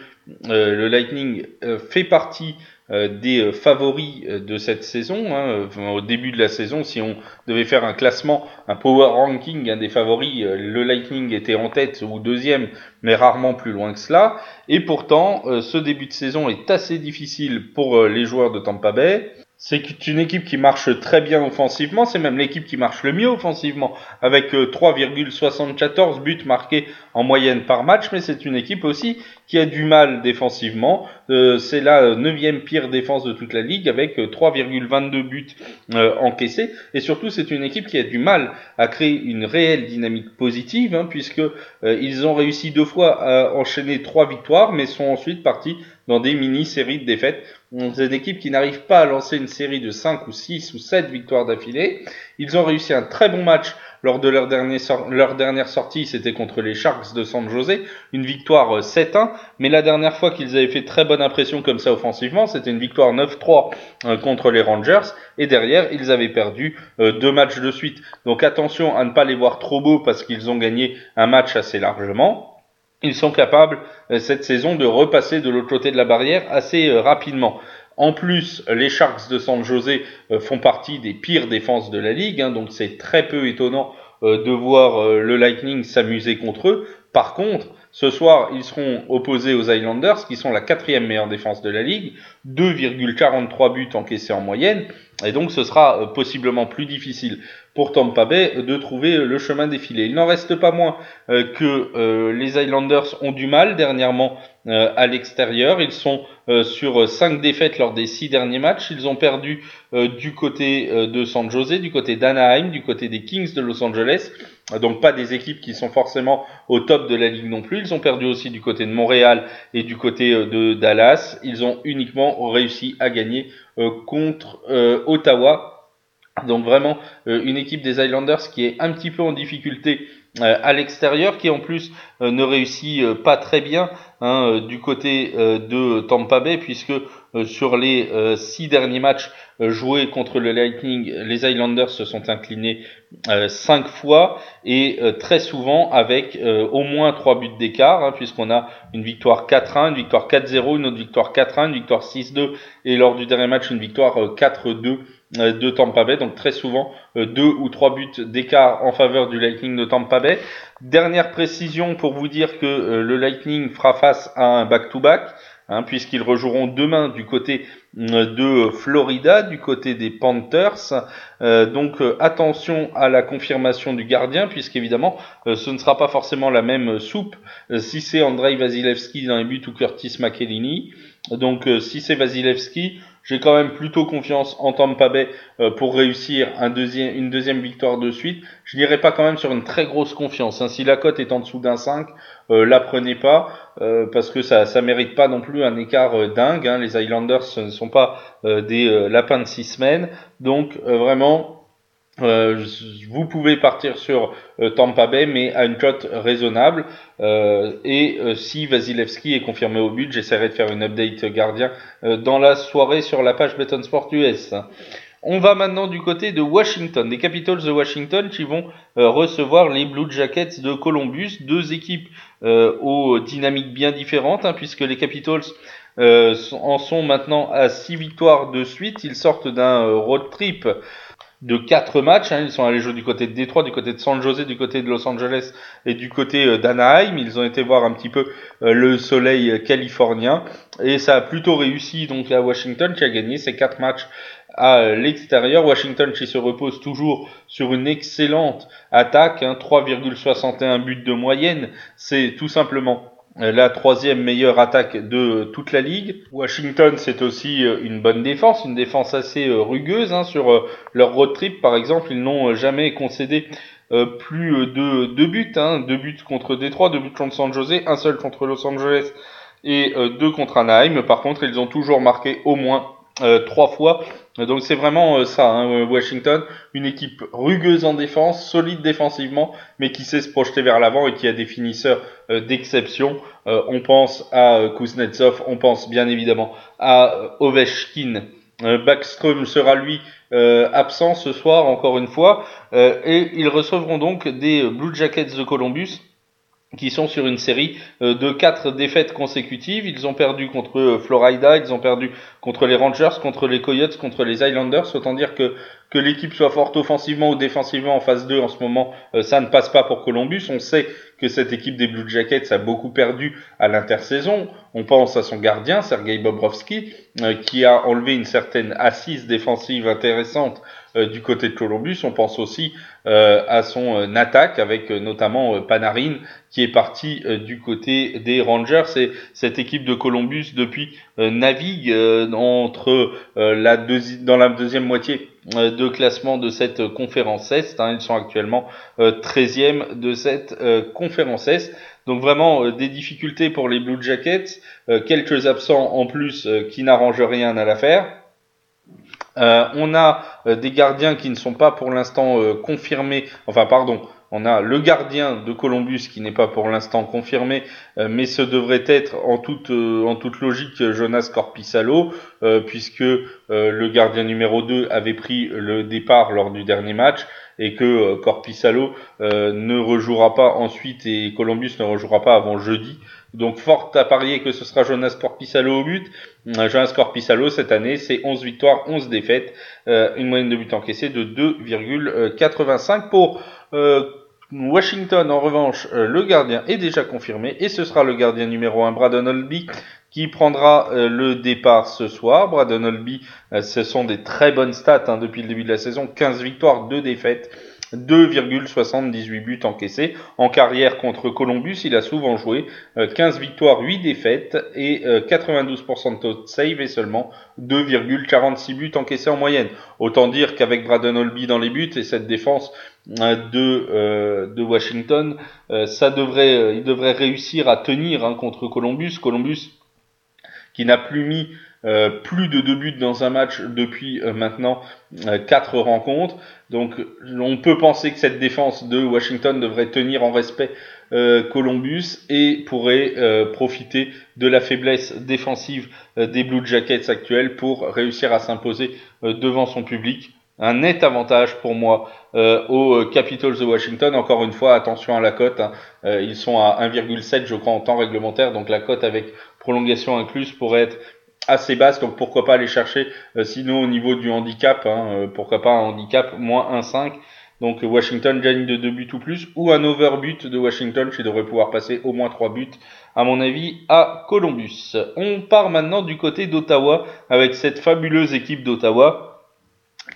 le Lightning fait partie des favoris de cette saison. Hein, au début de la saison, si on devait faire un classement, un power ranking un des favoris, le Lightning était en tête ou deuxième, mais rarement plus loin que cela. Et pourtant, ce début de saison est assez difficile pour les joueurs de Tampa Bay. C'est une équipe qui marche très bien offensivement, c'est même l'équipe qui marche le mieux offensivement, avec 3,74 euh, buts marqués en moyenne par match, mais c'est une équipe aussi qui a du mal défensivement. Euh, c'est la neuvième pire défense de toute la ligue, avec 3,22 euh, buts encaissés, et surtout c'est une équipe qui a du mal à créer une réelle dynamique positive, hein, puisque ils ont réussi deux fois à enchaîner trois victoires, mais sont ensuite partis dans des mini-séries de défaites. C'est une équipe qui n'arrive pas à lancer une série de 5 ou 6 ou 7 victoires d'affilée. Ils ont réussi un très bon match lors de leur, dernière sortie, c'était contre les Sharks de San José, une victoire 7-1, euh, mais la dernière fois qu'ils avaient fait très bonne impression comme ça offensivement, c'était une victoire 9-3 euh, contre les Rangers, et derrière, ils avaient perdu euh, deux matchs de suite. Donc attention à ne pas les voir trop beaux parce qu'ils ont gagné un match assez largement ils sont capables cette saison de repasser de l'autre côté de la barrière assez rapidement. En plus, les Sharks de San José euh, font partie des pires défenses de la ligue, hein, donc c'est très peu étonnant de voir le Lightning s'amuser contre eux. Par contre, ce soir, ils seront opposés aux Islanders, qui sont la quatrième meilleure défense de la ligue, 2,43 buts encaissés en moyenne, et donc ce sera possiblement plus difficile pour Tampa Bay de trouver le chemin défilé. Il n'en reste pas moins euh, que euh, les Islanders ont du mal dernièrement euh, à l'extérieur. Ils sont sur cinq défaites lors des six derniers matchs. Ils ont perdu du côté de San Jose, du côté d'Anaheim, du côté des Kings de Los Angeles. Donc pas des équipes qui sont forcément au top de la ligue non plus. Ils ont perdu aussi du côté de Montréal et du côté de Dallas. Ils ont uniquement réussi à gagner contre Ottawa donc vraiment euh, une équipe des Islanders qui est un petit peu en difficulté euh, à l'extérieur, qui en plus euh, ne réussit pas très bien hein, du côté de Tampa Bay, puisque sur les six derniers matchs joués contre le Lightning, les Islanders se sont inclinés cinq fois et très souvent avec au moins trois buts d'écart, hein, puisqu'on a une victoire 4-1, une victoire 4-0, une autre victoire 4-1, une victoire 6-2 et lors du dernier match une victoire 4-2 euh, de Tampa Bay, donc très souvent euh, deux ou trois buts d'écart en faveur du Lightning de Tampa Bay. Dernière précision pour vous dire que euh, le Lightning fera face à un back-to-back hein, puisqu'ils rejoueront demain du côté de Florida, du côté des Panthers. donc attention à la confirmation du gardien, puisqu'évidemment ce ne sera pas forcément la même soupe si c'est Andrei Vasilevski dans les buts ou Curtis McElhinney. Donc si c'est Vasilevski, j'ai quand même plutôt confiance en Tampa Bay euh, pour réussir un deuxième, une deuxième victoire de suite. Je n'irai pas quand même sur une très grosse confiance. Hein. Si la cote est en dessous d'un 5, euh, la prenez pas euh, parce que ça ça mérite pas non plus un écart dingue. Hein. Les Islanders ne sont pas des lapins de six semaines. Donc vraiment euh, vous pouvez partir sur euh, Tampa Bay, mais à une cote raisonnable. Euh, et si Vasilevski est confirmé au but, j'essaierai de faire une update gardien dans la soirée sur la page Beton Sport US. On va maintenant du côté de Washington, des Capitals de Washington qui vont recevoir les Blue Jackets de Columbus, deux équipes aux dynamiques bien différentes, hein, puisque les Capitals en sont maintenant à six victoires de suite. Ils sortent d'un road trip de quatre matchs. Hein. Ils sont allés jouer du côté de Détroit, du côté de San Jose, du côté de Los Angeles et du côté euh, d'Anaheim. Ils ont été voir un petit peu euh, le soleil californien et ça a plutôt réussi donc à Washington qui a gagné ces quatre matchs à l'extérieur. Washington qui se repose toujours sur une excellente attaque, hein, 3,61 buts de moyenne. C'est tout simplement la troisième meilleure attaque de toute la ligue. Washington, c'est aussi euh, une bonne défense, une défense assez euh, rugueuse. Hein, sur euh, leur road trip, par exemple, ils n'ont jamais concédé plus de deux buts. Hein, deux buts contre Détroit, deux buts contre San Jose, un seul contre Los Angeles et deux contre Anaheim. Par contre, ils ont toujours marqué au moins trois fois. Donc c'est vraiment euh, ça, hein, Washington, une équipe rugueuse en défense, solide défensivement, mais qui sait se projeter vers l'avant et qui a des finisseurs euh, d'exception. Euh, on pense à Kuznetsov, on pense bien évidemment à Ovechkin. Backstrom sera lui absent ce soir encore une fois, et ils recevront donc des Blue Jackets de Columbus qui sont sur une série euh, de quatre défaites consécutives. Ils ont perdu contre euh, Florida, ils ont perdu contre les Rangers, contre les Coyotes, contre les Islanders. Autant dire que que l'équipe soit forte offensivement ou défensivement en phase 2 en ce moment, euh, ça ne passe pas pour Columbus. On sait que cette équipe des Blue Jackets a beaucoup perdu à l'intersaison. On pense à son gardien, Sergei Bobrovski, qui a enlevé une certaine assise défensive intéressante du côté de Columbus. On pense aussi à son attaque avec notamment Panarin qui est parti euh, du côté des Rangers. Et cette équipe de Columbus depuis euh, navigue euh, entre la dans la deuxième moitié de classement de cette conférence Est. Hein. Ils sont actuellement 13e de cette conférence Est. Donc vraiment des difficultés pour les Blue Jackets, quelques absents en plus qui n'arrangent rien à l'affaire. On a des gardiens qui ne sont pas pour l'instant confirmés, enfin pardon, on a le gardien de Columbus qui n'est pas pour l'instant confirmé, euh, mais ce devrait être en toute, euh, en toute logique Jonas Corpissalo, euh, puisque le gardien numéro 2 avait pris le départ lors du dernier match et que Corpissalo ne rejouera pas ensuite et Columbus ne rejouera pas avant jeudi. Donc fort à parier que ce sera Jonas Corpissalo au but. Jonas Corpissalo cette année c'est 11 victoires, 11 défaites, une moyenne de buts encaissés de 2,85 pour Washington, en revanche, euh, le gardien est déjà confirmé et ce sera le gardien numéro 1, Braden Olby, qui prendra euh, le départ ce soir. Braden Olby, euh, ce sont des très bonnes stats hein, depuis le début de la saison, 15 victoires, 2 défaites. 2,78 buts encaissés. En carrière contre Columbus, il a souvent joué 15 victoires, 8 défaites et 92% de taux de save et seulement 2,46 buts encaissés en moyenne. Autant dire qu'avec Braden Olby dans les buts et cette défense euh, de, euh, Washington, euh, ça devrait, il devrait réussir à tenir hein, contre Columbus. Columbus qui n'a plus mis plus de deux buts dans un match depuis maintenant quatre rencontres. Donc on peut penser que cette défense de Washington devrait tenir en respect Columbus et pourrait profiter de la faiblesse défensive des Blue Jackets actuels pour réussir à s'imposer devant son public un net avantage pour moi euh, aux Capitals de Washington. Encore une fois, attention à la cote. Hein. Euh, ils sont à 1,7 je crois en temps réglementaire, donc la cote avec prolongation incluse pourrait être assez basse, donc pourquoi pas aller chercher, euh, sinon au niveau du handicap, hein, pourquoi pas un handicap moins 1,5. Donc Washington gagne de 2 buts ou plus, ou un overbut de Washington qui devrait pouvoir passer au moins 3 buts, à mon avis, à Columbus. On part maintenant du côté d'Ottawa avec cette fabuleuse équipe d'Ottawa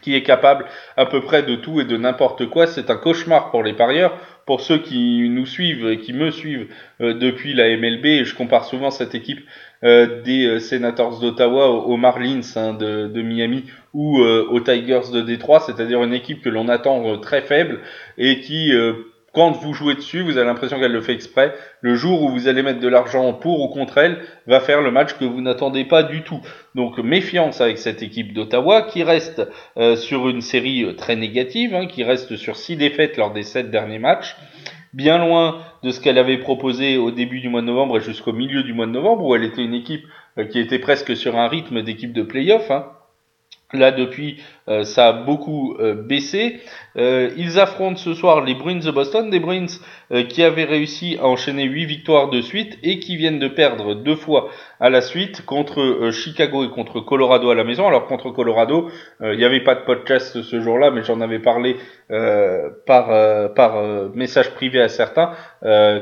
qui est capable à peu près de tout et de n'importe quoi. C'est un cauchemar pour les parieurs. Pour ceux qui nous suivent et qui me suivent euh, depuis la MLB, je compare souvent cette équipe euh, des euh, Senators d'Ottawa aux, Marlins hein, de, de, Miami ou aux Tigers de Détroit, c'est-à-dire une équipe que l'on attend très faible et qui quand vous jouez dessus, vous avez l'impression qu'elle le fait exprès. Le jour où vous allez mettre de l'argent pour ou contre elle, va faire le match que vous n'attendez pas du tout. Donc méfiance avec cette équipe d'Ottawa qui reste euh, sur une série euh, très négative, hein, qui reste sur six défaites lors des sept derniers matchs bien loin de ce qu'elle avait proposé au début du mois de novembre et jusqu'au milieu du mois de novembre, où elle était une équipe euh, qui était presque sur un rythme d'équipe de playoff. Hein. Là, depuis, euh, ça a beaucoup euh, baissé. Euh, ils affrontent ce soir les Bruins de Boston, des Bruins qui avaient réussi à enchaîner 8 victoires de suite et qui viennent de perdre deux fois à la suite contre Chicago et contre Colorado à la maison. Alors contre Colorado, il n'y avait pas de podcast ce jour-là, mais j'en avais parlé par, par message privé à certains.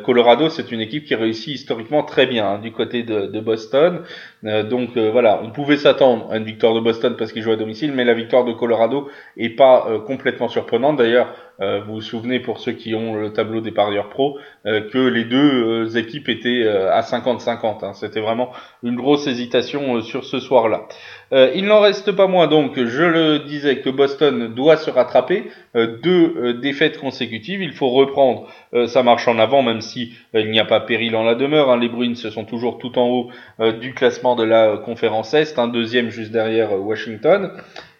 Colorado, c'est une équipe qui réussit historiquement très bien hein, du côté de, de Boston. donc voilà, on pouvait s'attendre à une victoire de Boston parce qu'ils jouaient à domicile, mais la victoire de Colorado est pas euh, complètement surprenante. D'ailleurs, euh, vous vous souvenez pour ceux qui ont le tableau des parieurs pro euh, que les deux équipes étaient à 50-50. Hein. C'était vraiment une grosse hésitation sur ce soir-là. il n'en reste pas moins donc, je le disais, que Boston doit se rattraper. deux défaites consécutives, il faut reprendre sa marche en avant, même si il n'y a pas péril en la demeure. Hein. Les Bruins sont toujours tout en haut du classement de la conférence Est, un deuxième juste derrière Washington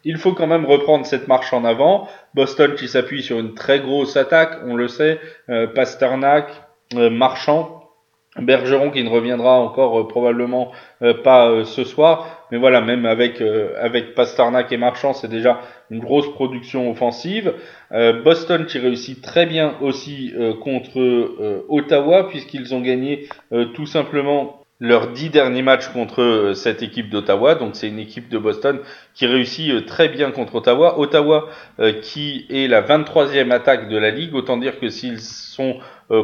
il faut quand même reprendre cette marche en avant. Boston qui s'appuie sur une très grosse attaque, on le sait, euh, Pasternak, euh, Marchand, Bergeron qui ne reviendra encore euh, probablement pas ce soir, mais voilà, même avec avec Pasternak et Marchand, c'est déjà une grosse production offensive. Boston qui réussit très bien aussi contre Ottawa puisqu'ils ont gagné tout simplement leurs dix derniers matchs contre euh, cette équipe d'Ottawa. Donc c'est une équipe de Boston qui réussit euh, très bien contre Ottawa. Ottawa euh, qui est la 23e attaque de la ligue. Autant dire que s'ils sont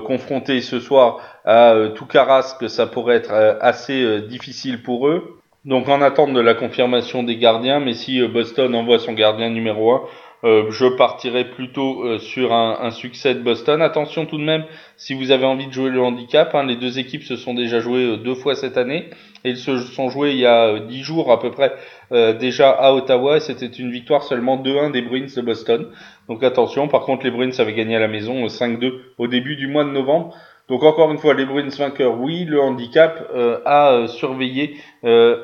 confrontés ce soir à tout que ça pourrait être assez difficile pour eux. Donc en attente de la confirmation des gardiens, mais si Boston envoie son gardien numéro 1, euh, je partirai plutôt euh, sur un, succès de Boston. Attention tout de même, si vous avez envie de jouer le handicap, hein, les deux équipes se sont déjà jouées euh, deux fois cette année et ils se sont joués il y a dix jours à peu près déjà à Ottawa et c'était une victoire seulement 2-1 des Bruins de Boston. Donc attention, par contre les Bruins avaient gagné à la maison 5-2 au début du mois de novembre. Donc encore une fois, les Bruins vainqueurs, oui, le handicap à surveiller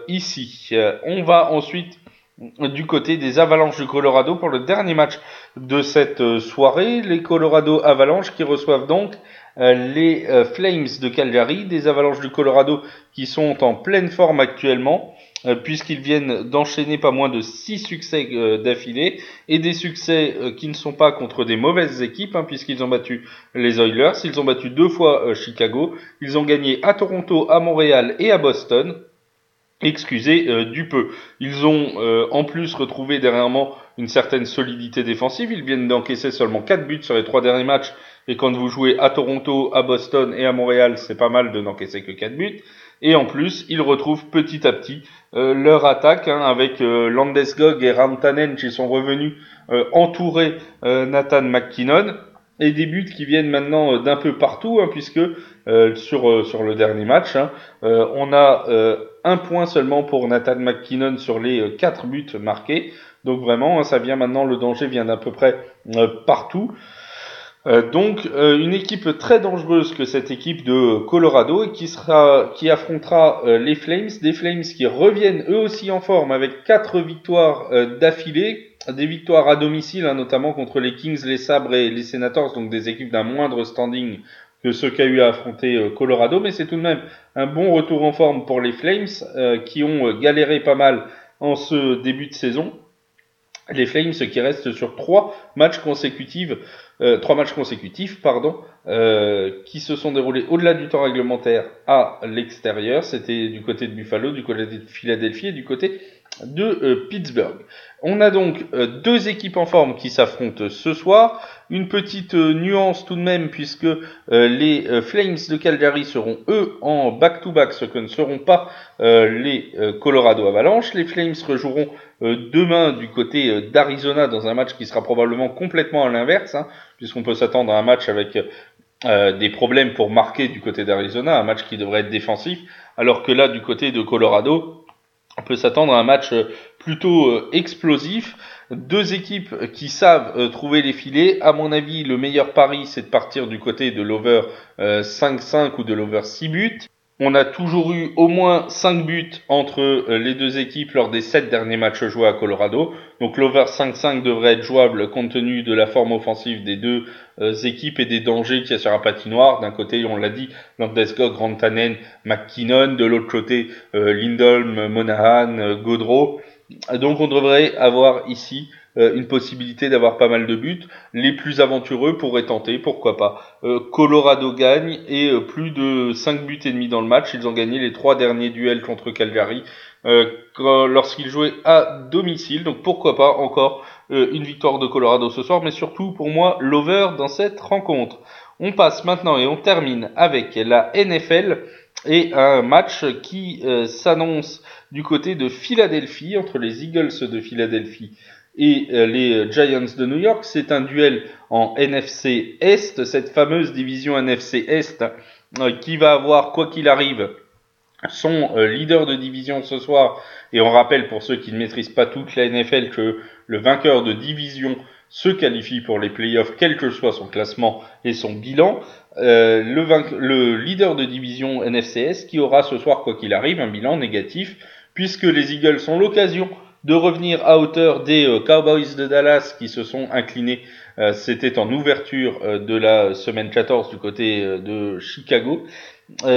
ici. on va ensuite du côté des Avalanches du Colorado pour le dernier match de cette euh, soirée. Les Colorado Avalanches qui reçoivent donc euh, les euh, Flames de Calgary, des Avalanches du Colorado qui sont en pleine forme actuellement puisqu'ils viennent d'enchaîner pas moins de six succès d'affilée et des succès qui ne sont pas contre des mauvaises équipes hein, puisqu'ils ont battu les Oilers, ils ont battu deux fois Chicago, ils ont gagné à Toronto, à Montréal et à Boston excusez euh, du peu. Ils ont euh, en plus retrouvé dernièrement une certaine solidité défensive. Ils viennent d'encaisser seulement 4 buts sur les trois derniers matchs. Et quand vous jouez à Toronto, à Boston et à Montréal, c'est pas mal de n'encaisser que 4 buts. Et en plus, ils retrouvent petit à petit euh, leur attaque hein, avec Landeskog et Rantanen qui sont revenus entourer Nathan McKinnon et des buts qui viennent maintenant d'un peu partout, hein, puisque sur sur le dernier match, hein, on a un point seulement pour Nathan McKinnon sur les euh, quatre buts marqués. Donc vraiment, hein, ça vient maintenant, le danger vient d'à peu près euh, partout. Euh, donc une équipe très dangereuse que cette équipe de Colorado qui sera qui affrontera les Flames, des Flames qui reviennent eux aussi en forme avec quatre victoires d'affilée, des victoires à domicile hein, notamment contre les Kings, les Sabres et les Senators, donc des équipes d'un moindre standing que ce qu'a eu à affronter euh, Colorado, mais c'est tout de même un bon retour en forme pour les Flames euh, qui ont euh, galéré pas mal en ce début de saison. Les Flames qui restent sur trois matchs consécutifs, trois matchs consécutifs, pardon, qui se sont déroulés au-delà du temps réglementaire à l'extérieur. C'était du côté de Buffalo, du côté de Philadelphie et du côté de Pittsburgh. On a donc deux équipes en forme qui s'affrontent ce soir. Une petite nuance tout de même puisque les Flames de Calgary seront eux en back-to-back, ce que ne seront pas les Colorado Avalanche. Les Flames rejoueront demain du côté d'Arizona dans un match qui sera probablement complètement à l'inverse, hein, puisqu'on peut s'attendre à un match avec euh, des problèmes pour marquer du côté d'Arizona, un match qui devrait être défensif, alors que là, du côté de Colorado, on peut s'attendre à un match euh, plutôt euh, explosif. Deux équipes qui savent trouver les filets. À mon avis, le meilleur pari, c'est de partir du côté de l'over 5-5 ou de l'over 6 buts. On a toujours eu au moins 5 buts entre euh, les deux équipes lors des 7 derniers matchs joués à Colorado. Donc l'over 5-5 devrait être jouable compte tenu de la forme offensive des deux euh, équipes et des dangers qu'il y a sur la patinoire. D'un côté, on l'a dit, Landeskog, Rantanen, McKinnon. De l'autre côté, euh, Lindholm, Monahan, Godreau. Donc on devrait avoir ici euh, une possibilité d'avoir pas mal de buts. Les plus aventureux pourraient tenter, pourquoi pas. Euh, Colorado gagne et euh, plus de 5 buts et demi dans le match. Ils ont gagné les trois derniers duels contre Calgary lorsqu'ils jouaient à domicile. Donc pourquoi pas encore une victoire de Colorado ce soir, mais surtout pour moi l'over dans cette rencontre. On passe maintenant et on termine avec la NFL et un match qui s'annonce du côté de Philadelphie entre les Eagles de Philadelphie et euh, les Giants de New York. C'est un duel en NFC Est, cette fameuse division NFC Est euh, qui va avoir, quoi qu'il arrive, son euh, leader de division ce soir. Et on rappelle pour ceux qui ne maîtrisent pas toute la NFL que le vainqueur de division se qualifie pour les playoffs, quel que soit son classement et son bilan. le, le, leader de division NFCS qui aura ce soir, quoi qu'il arrive, un bilan négatif, puisque les Eagles ont l'occasion de revenir à hauteur des euh, Cowboys de Dallas qui se sont inclinés. Euh, c'était en ouverture euh, de la semaine 14 du côté de Chicago.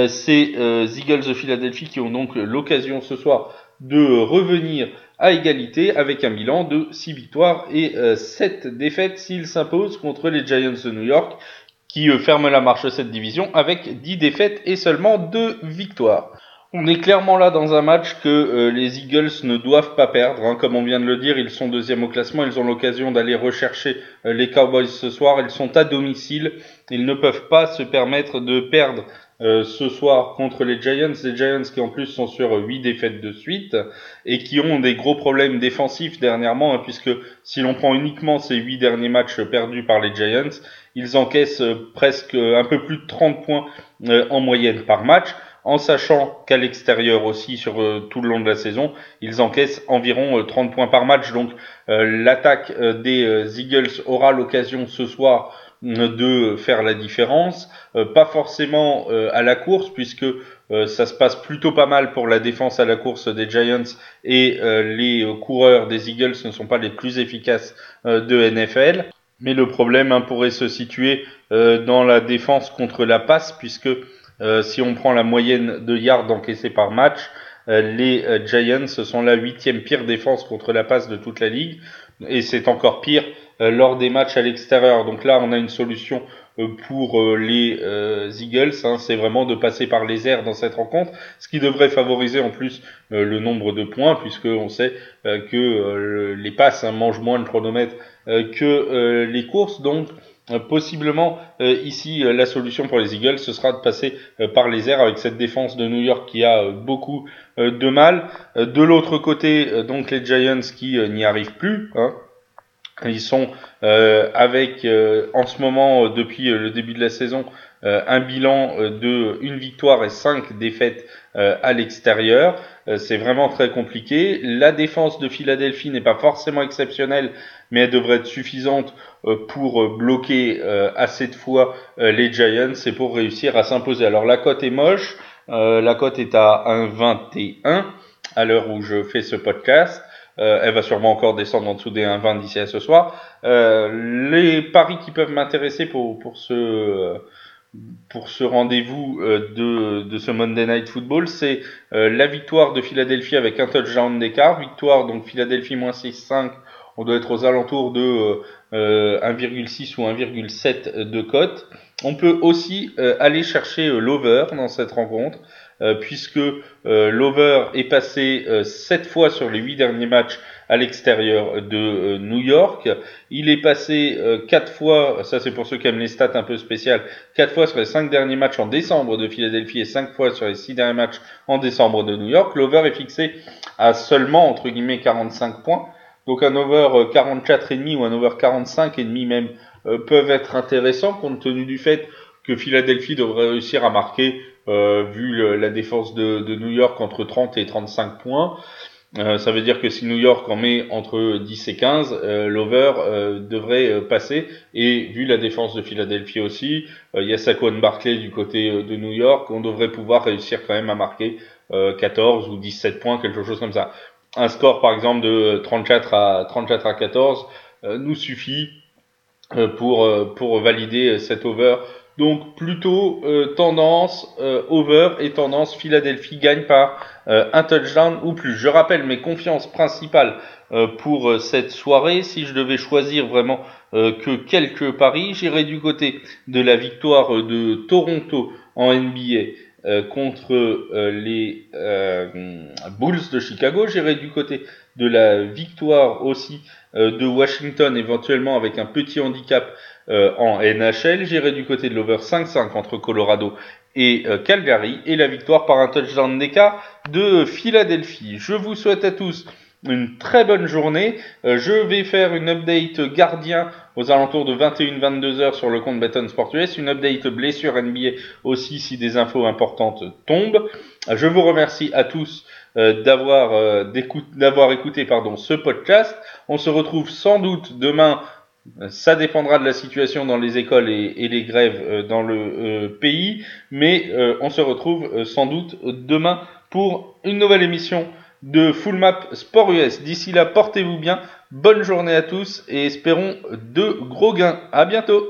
C'est Eagles de Philadelphie qui ont donc l'occasion ce soir de revenir à égalité avec un bilan de 6 victoires et 7 défaites s'ils s'imposent contre les Giants de New York qui ferment la marche de cette division avec 10 défaites et seulement 2 victoires. On est clairement là dans un match que euh, les Eagles ne doivent pas perdre. Hein. Comme on vient de le dire, ils sont deuxième au classement. Ils ont l'occasion d'aller rechercher euh, les Cowboys ce soir. Ils sont à domicile. Ils ne peuvent pas se permettre de perdre euh, ce soir contre les Giants. Les Giants qui en plus sont sur huit défaites de suite et qui ont des gros problèmes défensifs dernièrement, hein, puisque si l'on prend uniquement ces huit derniers matchs perdus par les Giants, ils encaissent presque un peu plus de 30 points en moyenne par match en sachant qu'à l'extérieur aussi sur euh, tout le long de la saison, ils encaissent environ 30 euh, points par match. Donc euh, l'attaque des Eagles aura l'occasion ce soir de faire la différence, pas forcément à la course puisque ça se passe plutôt pas mal pour la défense à la course des Giants et les coureurs des Eagles ne sont pas les plus efficaces de NFL. Mais le problème hein, pourrait se situer dans la défense contre la passe puisque euh, si on prend la moyenne de yards encaissés par match, euh, les euh, Giants sont la huitième pire défense contre la passe de toute la ligue, et c'est encore pire lors des matchs à l'extérieur. Donc là, on a une solution pour les Eagles, hein, c'est vraiment de passer par les airs dans cette rencontre, ce qui devrait favoriser en plus le nombre de points, puisque on sait que les passes hein, mangent moins de chronomètre que les courses. Donc euh, possiblement euh, ici euh, la solution pour les Eagles ce sera de passer par les airs avec cette défense de New York qui a beaucoup de mal. de l'autre côté donc les Giants qui n'y arrivent plus. Hein. Ils sont avec en ce moment depuis le début de la saison un bilan de une victoire et cinq défaites à l'extérieur. c'est vraiment très compliqué. La défense de Philadelphie n'est pas forcément exceptionnelle, mais elle devrait être suffisante euh, pour euh, bloquer euh, assez de fois les Giants et pour réussir à s'imposer. Alors la cote est moche, la cote est à 1,21 à l'heure où je fais ce podcast. elle va sûrement encore descendre en dessous des 1,20 d'ici à ce soir. les paris qui peuvent m'intéresser pour, pour ce pour ce rendez-vous de, de ce Monday Night Football, c'est la victoire de Philadelphie avec un touchdown d'écart, victoire donc Philadelphie moins 6-5 on doit être aux alentours de 1,6 ou 1,7 de cote. On peut aussi aller chercher l'over dans cette rencontre. Euh, puisque euh, l'over est passé 7 euh, fois sur les 8 derniers matchs à l'extérieur de New York. Il est passé 4 fois, ça c'est pour ceux qui aiment les stats un peu spéciales, 4 fois sur les 5 derniers matchs en décembre de Philadelphie et 5 fois sur les 6 derniers matchs en décembre de New York. L'over est fixé à seulement entre guillemets 45 points. Donc un over 44,5 ou un over 45,5 même peuvent être intéressants compte tenu du fait que Philadelphie devrait réussir à marquer euh, vu la défense de, de, New York entre 30 et 35 points. Euh, ça veut dire que si New York en met entre 10 et 15, euh, l'over euh, devrait passer. Et vu la défense de Philadelphie aussi, il y a Saquon Barkley du côté de New York, on devrait pouvoir réussir quand même à marquer 14 ou 17 points, quelque chose comme ça. Un score par exemple de 34 à 34 à 14 nous suffit pour pour valider cet over donc plutôt euh, tendance euh, over et tendance Philadelphie gagne par euh, un touchdown ou plus. Je rappelle mes confiances principales pour cette soirée. Si je devais choisir vraiment que quelques paris, j'irais du côté de la victoire de Toronto en NBA contre les Bulls de Chicago. J'irai du côté de la victoire aussi de Washington, éventuellement avec un petit handicap euh, en NHL. J'irai du côté de l'over 5-5 entre Colorado et euh, Calgary et la victoire par un touchdown d'écart de Philadelphie. Je vous souhaite à tous une très bonne journée. Euh, je vais faire une update gardien aux alentours de 21-22 heures sur le compte Beton Sport US, une update blessure NBA aussi si des infos importantes tombent. Je vous remercie à tous d'avoir d'avoir écouté pardon ce podcast. On se retrouve sans doute demain ça dépendra de la situation dans les écoles et, les grèves euh, dans le euh, pays, mais euh, on se retrouve sans doute demain pour une nouvelle émission de Full Map Sport US. D'ici là, portez-vous bien, bonne journée à tous et espérons de gros gains. À bientôt